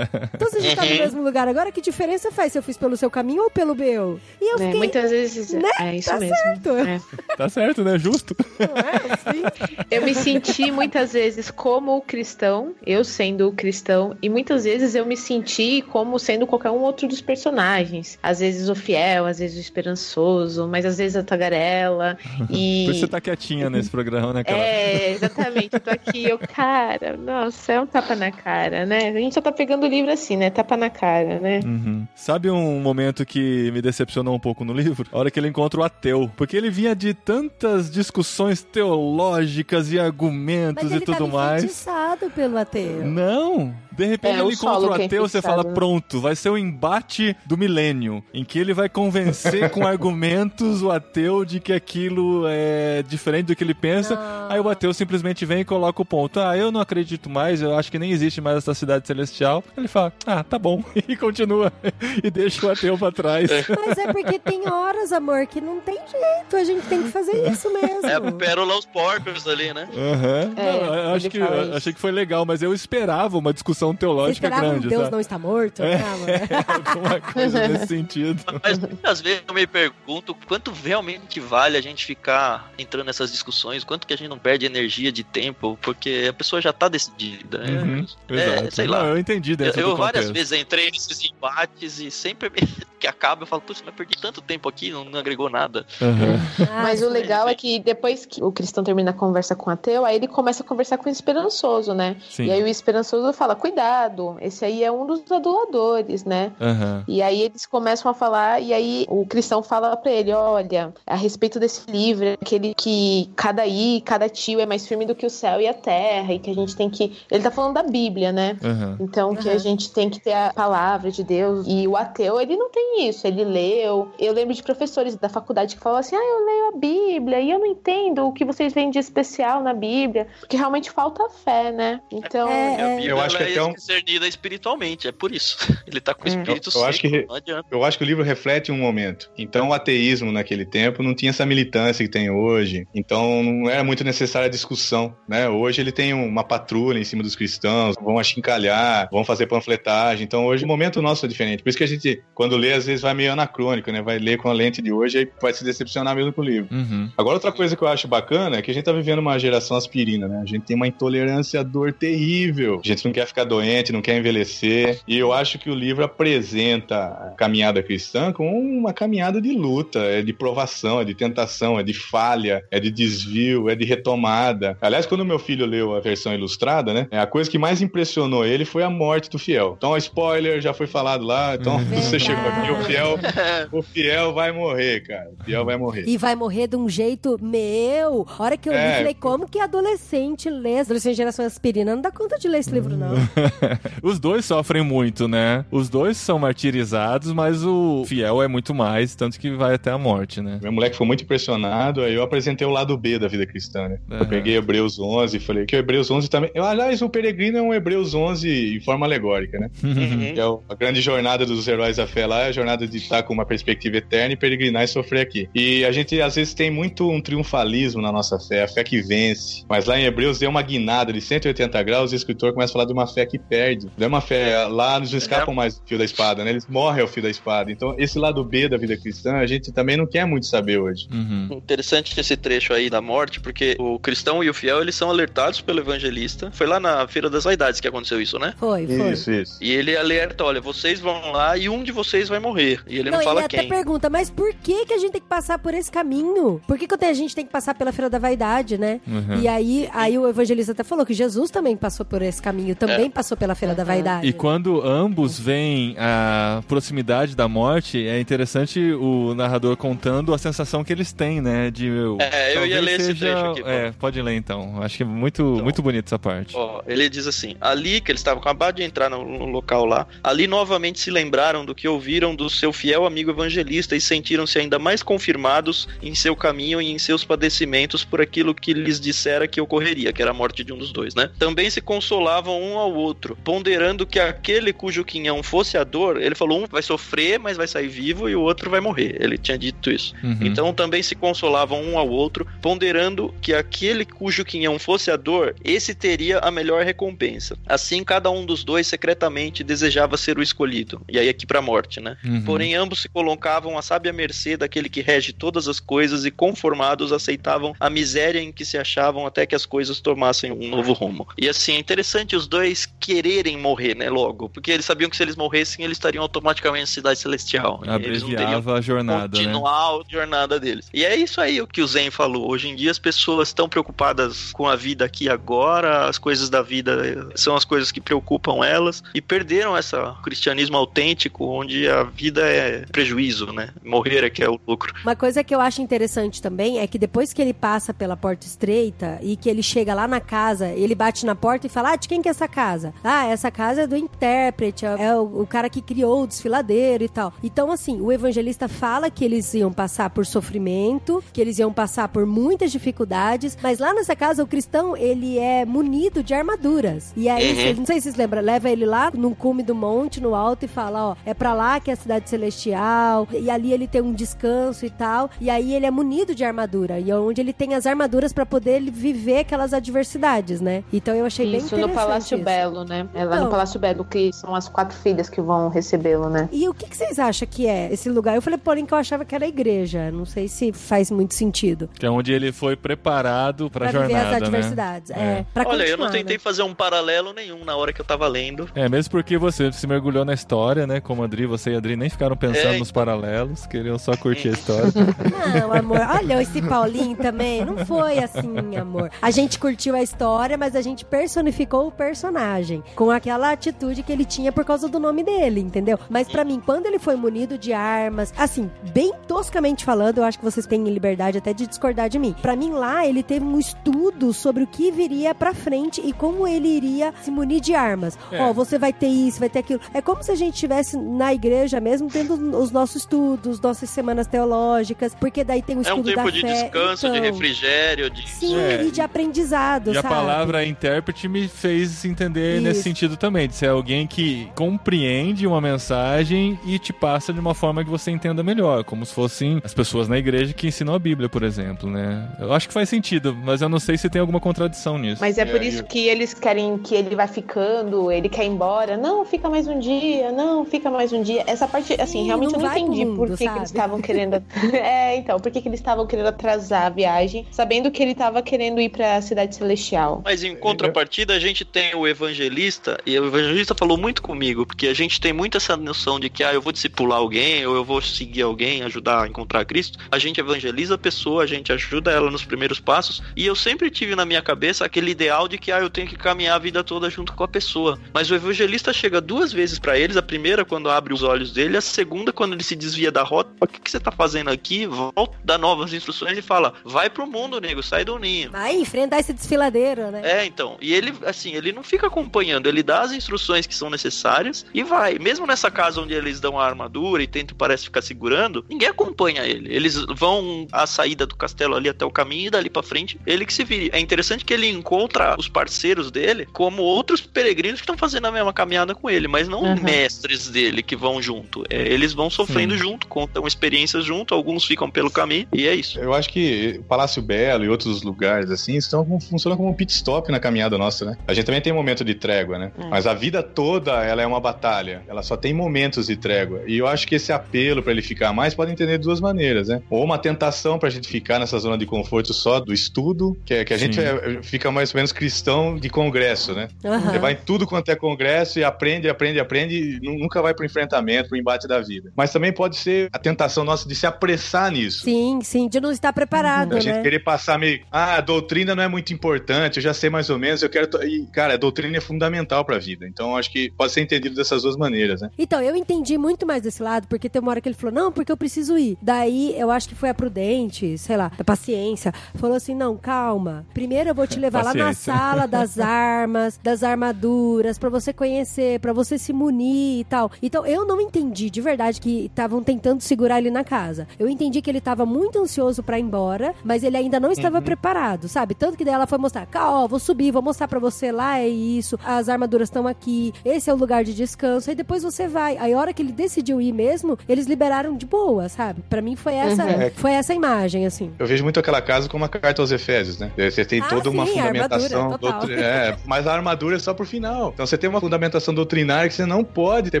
Então se a gente tá no mesmo lugar agora, que diferença faz se eu fiz pelo seu caminho ou pelo meu? E eu né? fiquei. Muitas vezes Né? é isso Tá mesmo. certo. É. Tá certo, né? Justo. Não é assim? Eu me senti muitas vezes como o cristão, eu sendo o cristão, e muitas vezes eu me senti como sendo qualquer um outro dos personagens. Às vezes o fiel, às vezes o esperançoso, mas às vezes a tagarela. E. Por isso você tá quietinha nesse programa, né, cara? É, exatamente. Eu tô aqui, eu, cara, nossa, é um tapa na cara, né? A gente só tá pegando o livro assim, né? Tapa na cara, né? Uhum. Sabe um momento que me decepcionou um pouco no livro? A hora que ele encontra o ateu. Porque ele vinha de tantas discussões teológicas e argumentos Mas e ele tudo tava mais. enfeitiçado pelo ateu. Não! De repente É, ele encontra o é ateu, você fala, né? pronto, vai ser o embate do milênio, em que ele vai convencer com argumentos o ateu de que aquilo é diferente do que ele pensa. Não. Aí o ateu simplesmente vem e coloca o ponto. Ah, eu não acredito mais, eu acho que nem existe mais essa cidade celestial. Ele fala, ah, tá bom. E continua. e deixa o ateu pra trás. Mas é porque tem horas, amor, que não tem jeito. A gente tem que fazer isso mesmo. É a pérola aos porcos ali, né? Aham. É, Não, eu acho que, achei que foi legal, mas eu esperava uma discussão Você teológica um grande, Deus sabe? não está morto? É. Amor. Alguma coisa nesse sentido. Mas muitas vezes eu me pergunto quanto realmente vale a gente ficar entrando nessas discussões, quanto que a gente não perde energia de tempo, porque a pessoa já tá decidida. né? Uhum, É, exato. sei Não, lá. eu entendi Eu, dentro eu várias vezes entrei nesses embates e sempre que acaba eu falo, putz, mas perdi tanto tempo aqui, não, não agregou nada. Aham. Ah, Mas o legal é que depois que o cristão termina a conversa com o ateu, aí ele começa a conversar com o esperançoso, né? Sim. E aí o esperançoso fala: cuidado cuidado, esse aí é um dos aduladores, né? Aham. E aí eles começam a falar, e aí o cristão fala pra ele: olha, a respeito desse livro, é aquele que cada i, cada tio é mais firme do que o céu e a terra, e que a gente tem que. Ele tá falando da Bíblia, né? Aham. Então, que Aham. a gente tem que ter a palavra de Deus. E o ateu, ele não tem isso. Ele leu. Eu lembro de professores da faculdade que falam assim: ah, eu leio a Bíblia e eu não entendo o que vocês veem de especial na Bíblia. Porque realmente falta fé, né? Então. É, E a Bíblia Eu acho que até é um- discernida espiritualmente, é por isso. Ele tá com o É. espírito Eu- eu acho que- não adianta. Eu acho que o livro reflete um momento. Então, o ateísmo naquele tempo não tinha essa militância que tem hoje. Então, não era muito necessária a discussão, né? Hoje ele tem uma patrulha em cima dos cristãos, vão achincalhar, vão fazer panfletagem. Então, hoje o momento nosso é diferente. Por isso que a gente, quando lê, às vezes vai meio anacrônico, né? Vai ler com a lente de hoje e vai se decepcionar mesmo com o livro. Uhum. Agora, outra coisa que eu acho bacana é que a gente tá vivendo uma geração aspirina, né? A gente tem uma intolerância à dor terrível. A gente não quer ficar doente, não quer envelhecer. E eu acho que o livro apresenta a caminhada cristã como uma caminhada de luta, é de provação, é de tentação, é de falha, é de desvio, é de retomada. Aliás, quando meu filho leu a versão ilustrada, né? A coisa que mais impressionou ele foi a morte do fiel. Então, spoiler, já foi falado lá. Então, você chegou aqui, o fiel, o fiel vai morrer, cara. O fiel vai morrer. E vai morrer de um jeito meu. A hora que eu li, É. falei, como que adolescente lê? Adolescente geração aspirina não dá conta de ler esse livro, não. Os dois sofrem muito, né? Os dois são martirizados, mas o fiel é muito mais, tanto que vai até a morte, né? Meu moleque foi muito impressionado, aí eu apresentei o lado B da vida cristã, né? Aham. Eu peguei Hebreus 11 e falei que o Hebreus 11 também... Eu, aliás, o Peregrino é um Hebreus 11 em forma alegórica, né? Uhum. Que é a grande jornada dos heróis da fé lá, é a jornada de estar com uma perspectiva eterna e peregrinar e sofrer aqui. E a gente, às vezes, tem muito um triunfalismo na nossa fé, a fé que vence. Mas lá em Hebreus deu uma guinada de 180 graus e o escritor começa a falar de uma fé que perde. Não é uma fé... Lá eles não escapam mais do fio da espada, né? Eles morrem ao fio da espada. Então, esse lado B da vida cristã, a gente também não quer muito saber hoje. Uhum. Interessante esse trecho aí da morte, porque o cristão e o fiel, eles são alertados pelo evangelista. Foi lá na Feira das Vaidades que aconteceu isso, né? Foi, foi. Isso, isso. E ele alerta, olha, vocês vão lá e um de vocês vai morrer. E ele não, Não, fala ele até quem. pergunta, mas por que que a gente tem que passar por esse caminho? Por que, que a gente tem que passar pela Feira da Vaidade, né? Uhum. E aí, aí o evangelista até falou que Jesus também passou por esse caminho, também passou pela Feira da Vaidade. E quando ambos veem a proximidade da morte, é interessante o narrador contando a sensação que eles têm, né? De É, eu ia ler esse seja... trecho aqui, É, pode ler então. Acho que é muito, Então. muito bonito essa parte. Ó, ele diz assim: ali que eles estavam acabados de entrar no, no local lá, ali novamente se lembraram do que ouviram do seu fiel amigo evangelista e sentiram-se ainda mais confirmados em seu caminho e em seus padecimentos por aquilo que lhes dissera que ocorreria, que era a morte de um dos dois, né? Também se consolavam um ao outro, ponderando que aquele cujo quinhão fosse a dor, ele falou: um vai sofrer, mas vai sair vivo, e o outro vai morrer. Ele tinha dito isso. Uhum. Então também se consolavam um ao outro, ponderando que aquele cujo quinhão fosse a dor, esse teria a melhor recompensa. Assim, cada um dos dois secretamente desejava ser o escolhido. E aí aqui pra morte, né? Uhum. Porém, ambos se colocavam à sábia mercê daquele que rege todas as coisas e conformados aceitavam a miséria em que se achavam até que as coisas tomassem um novo rumo. E assim, é interessante os dois quererem morrer, né, logo, porque eles sabiam que se eles morressem, eles estariam automaticamente na cidade celestial. E eles não teriam Abreviava a jornada, né? continuar a jornada deles. E é isso aí o que o Zen falou. Hoje em dia as pessoas estão preocupadas com a vida aqui e agora, as coisas da vida são as coisas que preocupam elas e perderam essa cristianismo autêntico onde a vida é prejuízo, né? Morrer é que é o lucro. Uma coisa que eu acho interessante também é que depois que ele passa pela porta estreita e que ele chega lá na casa, ele bate na porta e fala: Ah, de quem que é essa casa? Ah, essa casa é do intérprete, é o, o cara que criou o desfiladeiro e tal. Então, assim, o evangelista fala que eles iam passar por sofrimento, que eles iam passar por muitas dificuldades, mas lá nessa casa o cristão ele é munido de armaduras. E aí, Uhum. não sei se vocês lembram, leva ele lá num cume do monte, no alto, e fala: Ó, é pra lá que é a cidade celestial, e ali ele tem um descanso e tal. E aí ele é munido de armadura, e é onde ele tem as armaduras pra poder viver aquelas adversidades, né? Então eu achei bem Isso interessante. no Palácio isso. Belo, né? É lá Então. no Palácio Belo que são as quatro filhas que vão recebê-lo, né? E o que, que vocês acham que é esse lugar? Eu falei, porém, que eu achava que era a igreja. Não sei se faz muito sentido. Que é onde ele foi preparado pra, Pra viver jornada, as né? adversidades. É. pra Olha, eu não tentei né? fazer um paralelo nenhum na hora que eu tava lendo. É, mesmo porque você se mergulhou na história, né? Como Adri, você e Adri nem ficaram pensando É, nos paralelos, queriam só curtir a história. Não, amor. Olha esse Paulinho também. Não foi assim, amor. A gente curtiu a história, mas a gente personificou o personagem. Viagem com aquela atitude que ele tinha por causa do nome dele, entendeu? Mas para mim, quando ele foi munido de armas, assim, bem toscamente falando, eu acho que vocês têm liberdade até de discordar de mim. Para mim lá, ele teve um estudo sobre o que viria para frente e como ele iria se munir de armas. É. Ó, você vai ter isso, vai ter aquilo. É como se a gente estivesse na igreja mesmo tendo os nossos estudos, nossas semanas teológicas, porque daí tem o É estudo um tempo da de fé. descanso, de Então, refrigério, de. Sim, É. e de aprendizado, E a sabe? palavra intérprete me fez entender Isso. nesse sentido também, de ser alguém que compreende uma mensagem e te passa de uma forma que você entenda melhor, como se fossem as pessoas na igreja que ensinam a Bíblia, por exemplo, né? Eu acho que faz sentido, mas eu não sei se tem alguma contradição nisso. Mas é É, por e- isso que eles querem que ele vá ficando, ele quer ir embora. Não, fica mais um dia, não, fica mais um dia. Essa parte, assim, Sim, realmente não eu não entendi mundo, por que, que eles estavam querendo. é, então, por que, que eles estavam querendo atrasar a viagem, sabendo que ele estava querendo ir pra cidade celestial. Mas em contrapartida, a gente tem o evangelista, e o evangelista falou muito comigo, porque a gente tem muito essa noção de que, ah, eu vou discipular alguém, ou eu vou seguir alguém, ajudar a encontrar Cristo. A gente evangeliza a pessoa, a gente ajuda ela nos primeiros passos, e eu sempre tive na minha cabeça aquele ideal de que, ah, eu tenho que caminhar a vida toda junto com a pessoa. Mas o evangelista chega duas vezes pra eles, a primeira quando abre os olhos dele, a segunda quando ele se desvia da rota, o que, que você tá fazendo aqui? Volta, dá novas instruções e fala, vai pro mundo, nego, sai do ninho. Vai enfrentar esse desfiladeiro, né? É, então. E ele, assim, ele não fica acompanhando, ele dá as instruções que são necessárias e vai. Mesmo nessa casa onde eles dão a armadura e tentam, parece, ficar segurando, ninguém acompanha ele. Eles vão à saída do castelo ali até o caminho e dali pra frente, ele que se vire. É interessante que ele encontra os parceiros dele como outros peregrinos que estão fazendo a mesma caminhada com ele, mas não Uhum. mestres dele que vão junto. É, eles vão sofrendo junto, contam experiências junto, alguns ficam pelo caminho e é isso. Eu acho que o Palácio Belo e outros lugares assim estão funcionam como um pit stop na caminhada nossa, né? A gente também tem momento de trégua, né? É. Mas a vida toda ela é uma batalha. Ela só tem momentos de trégua. E eu acho que esse apelo pra ele ficar mais pode entender de duas maneiras, né? Ou uma tentação pra gente ficar nessa zona de conforto só do estudo, que, é, que a gente Sim. é- fica mais ou menos cristão de congresso, né? Aham. Você vai em tudo quanto é congresso e aprende, aprende, aprende e nu- nunca vai pro enfrentamento, pro embate da vida. Mas também pode ser a tentação nossa de se apressar nisso. Sim, sim, de não estar preparado, A gente né? querer passar meio. Ah, a doutrina não é muito importante, eu já sei mais ou menos, eu quero. E, cara, a doutrina é fundamental pra vida. Então, acho que pode ser entendido dessas duas maneiras, né? Então, eu entendi muito mais desse lado, porque tem uma hora que ele falou, não, porque eu preciso ir. Daí, eu acho que foi a prudente, sei lá, a paciência, falou assim, não, calma. Primeiro eu vou te levar lá na sala das armas, das armaduras, pra você conhecer, pra você se munir e tal. Então, eu não entendi de verdade que estavam tentando segurar ele na casa. Eu entendi que ele tava muito ansioso pra ir embora, mas ele ainda não estava preparado, sabe? Tanto que daí ela foi mostrar, ó, vou subir, vou mostrar pra você lá, é isso, as armaduras estão aqui, esse é o lugar de descanso, aí depois você vai. Aí a hora que ele decidiu ir mesmo, eles liberaram de boa, sabe? Pra mim foi essa, Uhum. foi essa imagem, assim. Eu vejo muito aquela casa como a carta aos Efésios, né? Você tem Ah, toda uma sim, a fundamentação. doutri- É, mas a armadura é só pro final. Então você tem uma fundamentação doutrinária que você não pode ter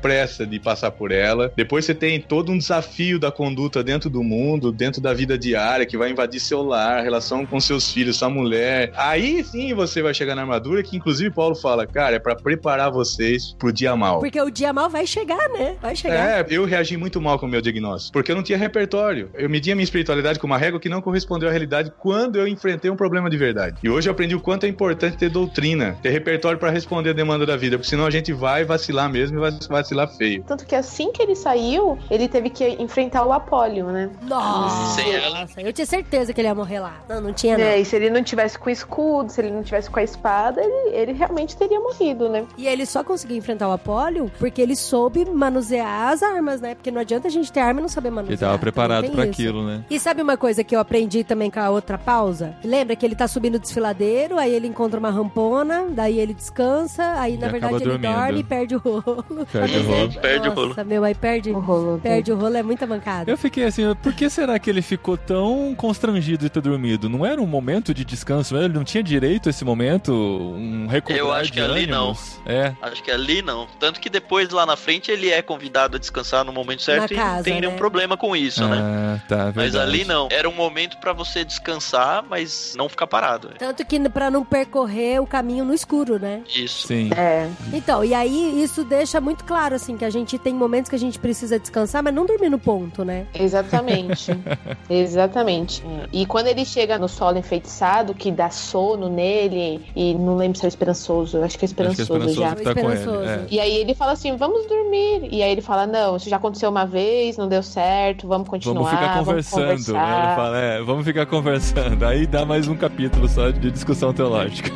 pressa de passar por ela. Depois você tem todo um desafio da conduta dentro do mundo, dentro da vida diária, que vai invadir seu lar, relação com seus filhos, sua mulher. Aí sim você vai chegar na armadura, que inclusive Paulo fala, cara, é pra preparar vocês pro dia mal. Porque o dia mal vai chegar, né? Vai chegar. É, eu reagi muito mal com o meu diagnóstico, porque eu não tinha repertório. Eu media minha espiritualidade com uma régua que não correspondeu à realidade quando eu enfrentei um problema de verdade. E hoje eu aprendi o quanto é importante ter doutrina, ter repertório pra responder a demanda da vida, porque senão a gente vai vacilar mesmo e vai vacilar feio. Tanto que assim que ele saiu, ele teve que enfrentar o Apólio, né? Nossa, Sem ela. eu tinha certeza que ele ia morrer lá. Não, não tinha não. É, e se ele não tivesse com o escudo, se ele não tivesse com a espada, ele, ele realmente teria morrido, né? E ele só conseguiu enfrentar o Apólio porque ele soube manusear as armas, né? Porque não adianta a gente ter arma e não saber manusear. Ele tava preparado isso. aquilo, né? E sabe uma coisa que eu aprendi também com a outra pausa? Lembra que ele tá subindo o desfiladeiro, aí ele encontra uma rampona, daí ele descansa, aí na E verdade ele dormindo. dorme e perde o rolo. Perde o rolo. Perde o rolo. Nossa, meu, aí perde, O rolo. perde o rolo, é muita mancada. Eu fiquei assim, por que será que ele ficou tão constrangido de ter dormido? Não era um momento de descanso, ele não tinha direito a esse momento, um recobrar Eu acho que ali não. É. Acho que ali não. Tanto que depois, lá na frente, ele é convidado a descansar no momento certo Na e casa, não tem nenhum né? problema com isso, né? Ah, tá, Mas verdade. ali não. Era um momento pra você descansar, mas não ficar parado. Tanto que pra não percorrer o caminho no escuro, né? Isso. Sim. É. Então, e aí isso deixa muito claro, assim, que a gente tem momentos que a gente precisa descansar, mas não dormir no ponto, né? Exatamente. Exatamente. E quando ele chega no solo enfeitiçado, que dá sono nele, e não lembro se é o esperançoso, acho que é Acho que é esperançoso, esperançoso já. tá com ele. Esperançoso. é. E aí ele fala assim, vamos dormir. E aí ele fala, não, isso já aconteceu uma vez, não deu certo, vamos continuar, Vamos ficar conversando, né? Ele conversar. fala, é, vamos ficar conversando. Aí dá mais um capítulo só de discussão teológica.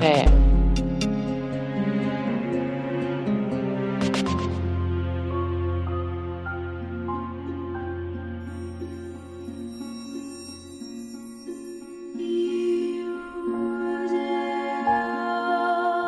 É.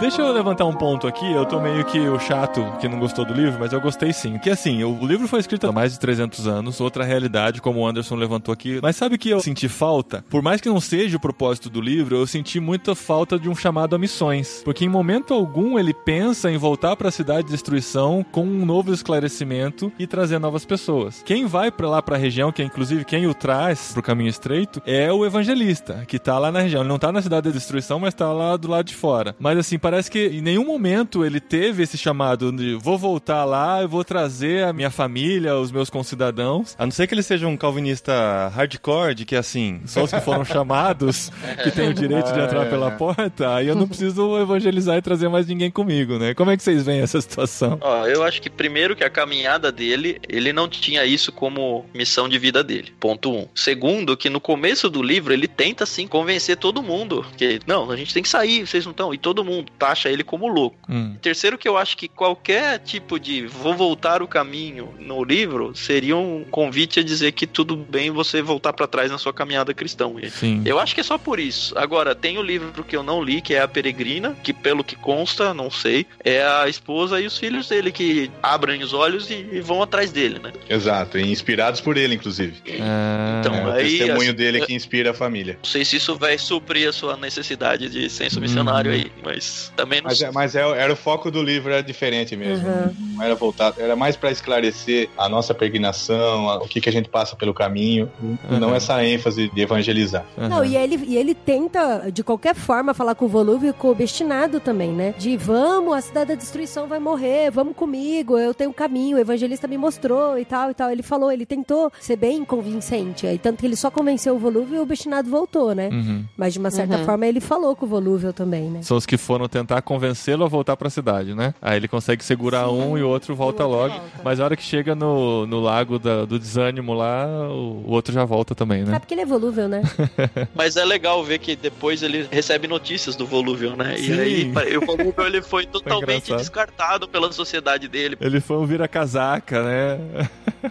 Deixa eu levantar um ponto aqui. Eu tô meio que o chato que não gostou do livro, mas eu gostei sim. Que assim, o livro foi escrito há mais de 300 anos, outra realidade, como o Anderson levantou aqui. Mas sabe que eu senti falta? Por mais que não seja o propósito do livro, eu senti muita falta de um chamado a missões. Porque em momento algum ele pensa em voltar para a cidade de destruição com um novo esclarecimento e trazer novas pessoas. Quem vai para lá para a região, que é inclusive quem o traz pro caminho estreito, é o evangelista, que tá lá na região. Ele não tá na cidade da destruição, mas tá lá do lado de fora. Mas assim, parece que em nenhum momento ele teve esse chamado de vou voltar lá, eu vou trazer a minha família, os meus concidadãos. A não ser que ele seja um calvinista hardcore, de que assim, só os que foram chamados que têm o direito de entrar É. pela porta, aí eu não preciso evangelizar e trazer mais ninguém comigo, né? Como é que vocês veem essa situação? Ó, eu acho que primeiro que a caminhada dele, ele não tinha isso como missão de vida dele. Ponto um. Segundo, que no começo do livro ele tenta sim convencer todo mundo que não, a gente tem que sair, vocês não estão. E todo mundo taxa ele como louco. Hum. Terceiro, que eu acho que qualquer tipo de vou voltar o caminho no livro seria um convite a dizer que tudo bem você voltar pra trás na sua caminhada cristã. Sim. Eu acho que é só por isso. Agora, tem o livro que eu não li, que é A Peregrina, que pelo que consta, não sei, é a esposa e os filhos dele que abrem os olhos e, e vão atrás dele, né? Exato, e inspirados por ele, inclusive. Ah, Então, é o aí, testemunho as- dele que inspira a família. Não sei se isso vai suprir a sua necessidade de senso missionário Uhum. aí, mas também não Mas, sei. é- mas é- era o foco do livro, era diferente mesmo. Uhum. Não era voltado, era mais para esclarecer a nossa peregrinação, a- o que, que a gente passa pelo caminho, e não Uhum. essa ênfase de evangelizar. aham. Não, e ele, e ele tenta, de qualquer forma, falar com o Volúvel e com o Obstinado também, né? De vamos, a cidade da destruição vai morrer, vamos comigo, eu tenho um caminho, o evangelista me mostrou e tal e tal. Ele falou, ele tentou ser bem convincente, aí tanto que ele só convenceu o Volúvel e o Obstinado voltou, né? Uhum. Mas de uma certa Uhum. forma ele falou com o Volúvel também, né? São os que foram tentar convencê-lo a voltar pra cidade, né? Aí ele consegue segurar Sim. um e o outro volta o outro logo. volta. Mas a hora que chega no, no lago da- do desânimo lá, o, o outro já volta também, né? Sabe porque ele é volúvel, né? Mas é legal ver que depois ele recebe notícias do Volúvel, né? Sim. E aí o Volúvel ele foi totalmente engraçado. descartado pela sociedade dele. Ele foi um vira-casaca, né?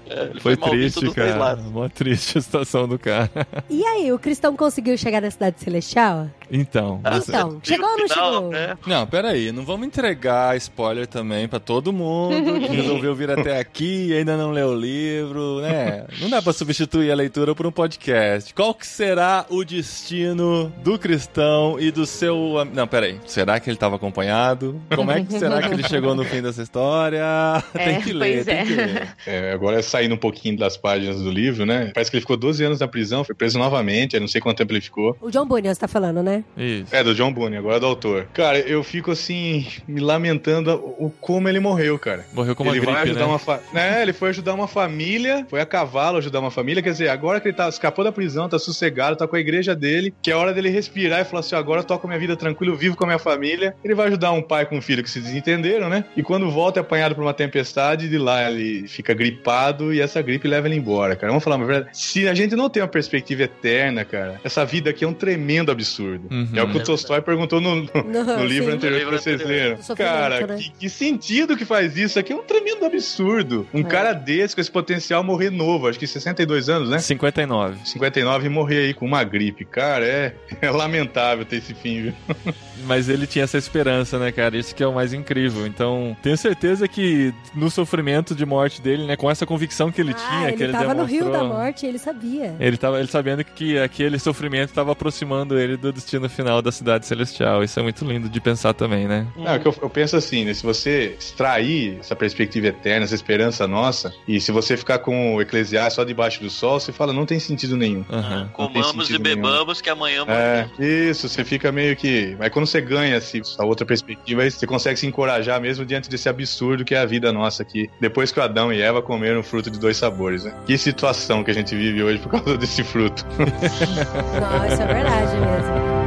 É, ele Foi, foi, mal visto triste, cara. Mó triste a situação do cara. E aí, o cristão conseguiu chegar na cidade celestial? Então. você- Então, chegou ou não final, chegou? né? Não, peraí, não vamos entregar spoiler também pra todo mundo que resolveu vir até aqui e ainda não leu o livro, né? Não dá pra substituir a leitura por um podcast. Qual que será o destino do cristão e do seu... Não, peraí. Será que ele tava acompanhado? Como é que será que ele chegou no fim dessa história? tem É, que ler, pois tem é. que ler. É, agora saindo um pouquinho das páginas do livro, né? Parece que ele ficou 12 anos na prisão, foi preso novamente, eu não sei quanto tempo ele ficou. O John Bunyan, você tá falando, né? Isso. É, do John Boone, agora do autor. Cara, eu fico assim, me lamentando o, como ele morreu, cara. Morreu com uma ele gripe, vai ajudar né? uma fa... né? Ele foi ajudar uma família, foi a cavalo ajudar uma família. Quer dizer, agora que ele tá, escapou da prisão, tá sossegado, tá com a igreja dele, que é hora dele respirar e falar assim: agora eu toco minha vida tranquilo, eu vivo com a minha família. Ele vai ajudar um pai com um filho que se desentenderam, né? E quando volta é apanhado por uma tempestade, de lá ele fica gripado e essa gripe leva ele embora, cara. Vamos falar uma verdade. Se a gente não tem uma perspectiva eterna, cara, essa vida aqui é um tremendo absurdo. Uhum. É o que o Tolstói perguntou no, no, Não, no livro sim. anterior que vocês leram. Cara, né? que, que sentido que faz isso? Aqui é um tremendo absurdo. Um É. cara desse, com esse potencial, morrer novo, acho que 62 anos, né? 59. 59 e morrer aí com uma gripe. Cara, é, é lamentável ter esse fim, viu? Mas ele tinha essa esperança, né, cara? Isso que é o mais incrível. Então, tenho certeza que no sofrimento de morte dele, né, com essa convicção que ele ah, tinha, ele que ele tava no rio da morte, ele sabia. Ele tava ele sabendo que aquele sofrimento estava aproximando ele do destino final da cidade celestial. Isso é muito lindo de pensar também, né? Não, é que eu, eu penso assim, né? Se você extrair essa perspectiva eterna, essa esperança nossa, e se você ficar com o Eclesiastes só debaixo do sol, você fala, não tem sentido nenhum. Tem Comamos e sentido nenhum. bebamos que amanhã É, isso, você fica meio que. Mas quando você ganha assim, essa outra perspectiva, você consegue se encorajar mesmo diante desse absurdo que é a vida nossa aqui. Depois que o Adão e Eva comeram o fruto de dois sabores, né? Que situação que a gente vive hoje por causa desse fruto. Não, isso é verdade mesmo.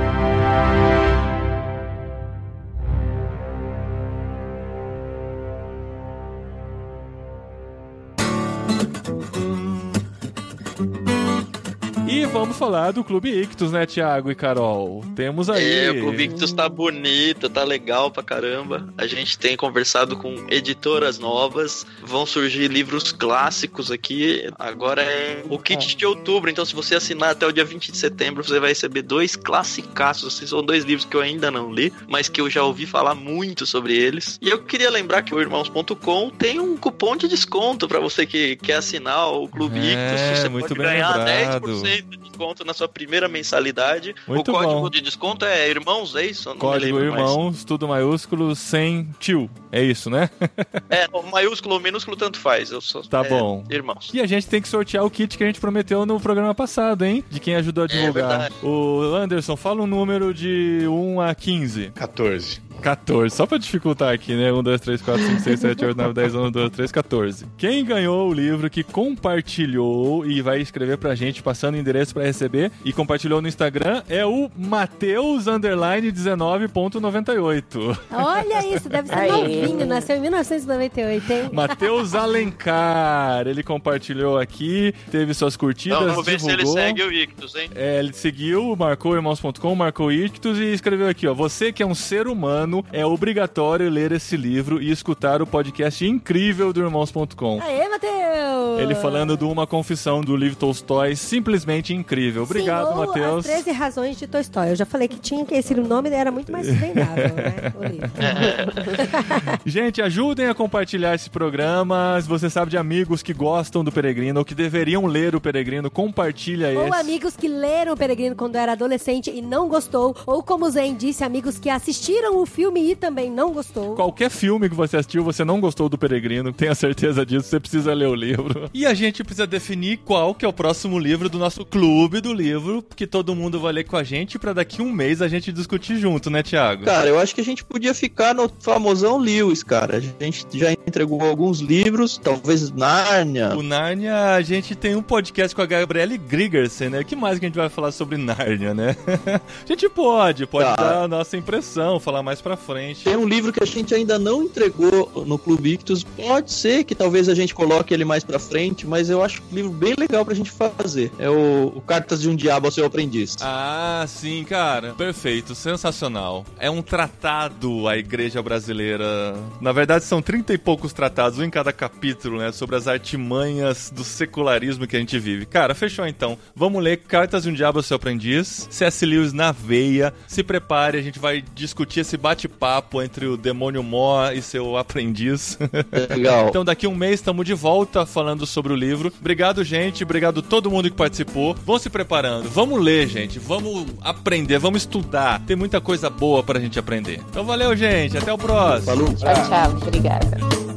Vamos falar do Clube Ictus, né, Thiago e Carol? Temos aí. É, o Clube Ictus tá bonito, tá legal pra caramba. A gente tem conversado com editoras novas, vão surgir livros clássicos aqui. Agora é o kit de outubro, então se você assinar até o dia 20 de setembro, você vai receber dois classicaços. Assim, são dois livros que eu ainda não li, mas que eu já ouvi falar muito sobre eles. E eu queria lembrar que o irmãos.com tem um cupom de desconto para você que quer assinar o Clube É, Ictus. Você muito pode bem ganhar lembrado. 10% de desconto na sua primeira mensalidade. Muito o código bom. de desconto é irmãos, é isso? Não Código lembro mais. Irmãos, tudo maiúsculo, sem tio. É isso, né? É, o maiúsculo ou minúsculo tanto faz. Eu sou Tá é, bom. Irmãos. E a gente tem que sortear o kit que a gente prometeu no programa passado, hein? De quem ajudou a divulgar. verdade. o Anderson, fala um número de 1 a 15. 14. 14, só pra dificultar aqui, né? 1, 2, 3, 4, 5, 6, 7, 8, 9, 10, 11, 12, 13, 14. Quem ganhou o livro que compartilhou e vai escrever pra gente, passando o endereço pra receber, e compartilhou no Instagram, é o Mateus underline 19.98. Olha isso, deve ser Aê. novinho, nasceu em 1998, hein? Matheus Alencar, ele compartilhou aqui, teve suas curtidas, Então, vamos ver se ele divulgou. segue o Ictus, hein? É, ele seguiu, marcou irmãos.com, marcou Ictus e escreveu aqui, ó. Você que é um ser humano, é obrigatório ler esse livro e escutar o podcast incrível do irmãos.com. Aê, Matheus! Ele falando de uma confissão do livro Tolstói, simplesmente incrível. Obrigado, Sim, ou Matheus. As 13 razões de Tolstói. Eu já falei que tinha que esse nome era muito mais vendável, né? O livro. Gente, ajudem a compartilhar esse programa. Se você sabe de amigos que gostam do Peregrino ou que deveriam ler o Peregrino, compartilha Ou esse. amigos que leram o Peregrino quando era adolescente e não gostou. Ou como o Zen disse, amigos que assistiram o filme e também não gostou. Qualquer filme que você assistiu, você não gostou do Peregrino, tenha certeza disso, você precisa ler o livro. E a gente precisa definir qual que é o próximo livro do nosso clube do livro, que todo mundo vai ler com a gente pra daqui um mês a gente discutir junto, né, Thiago? Cara, eu acho que a gente podia ficar no famosão Lewis, cara. A gente já entregou alguns livros, talvez Nárnia. O Nárnia, a gente tem um podcast com a Gabriele Grigersen, né? O que mais que a gente vai falar sobre Nárnia, né? a gente pode, pode Tá. dar a nossa impressão, falar mais pra frente. Tem um livro que a gente ainda não entregou no Clube Ictus. Pode ser que talvez a gente coloque ele mais pra frente, mas eu acho um livro bem legal pra gente fazer. É o, o Cartas de um Diabo ao Seu Aprendiz. Ah, sim, cara. Perfeito, sensacional. É um tratado a igreja brasileira. Na verdade, são trinta e poucos tratados, um em cada capítulo, né? Sobre as artimanhas do secularismo que a gente vive. Cara, fechou então. Vamos ler Cartas de um Diabo ao Seu Aprendiz. C.S. Lewis na veia. Se prepare, a gente vai discutir esse bate-papo entre o demônio Mó e seu aprendiz. Legal. Então daqui um mês estamos de volta falando sobre o livro. Obrigado, gente. Obrigado a todo mundo que participou. Vão se preparando. Vamos ler, gente. Vamos aprender. Vamos estudar. Tem muita coisa boa pra gente aprender. Então valeu, gente. Até o próximo. Falou. Tchau, tchau. Obrigada.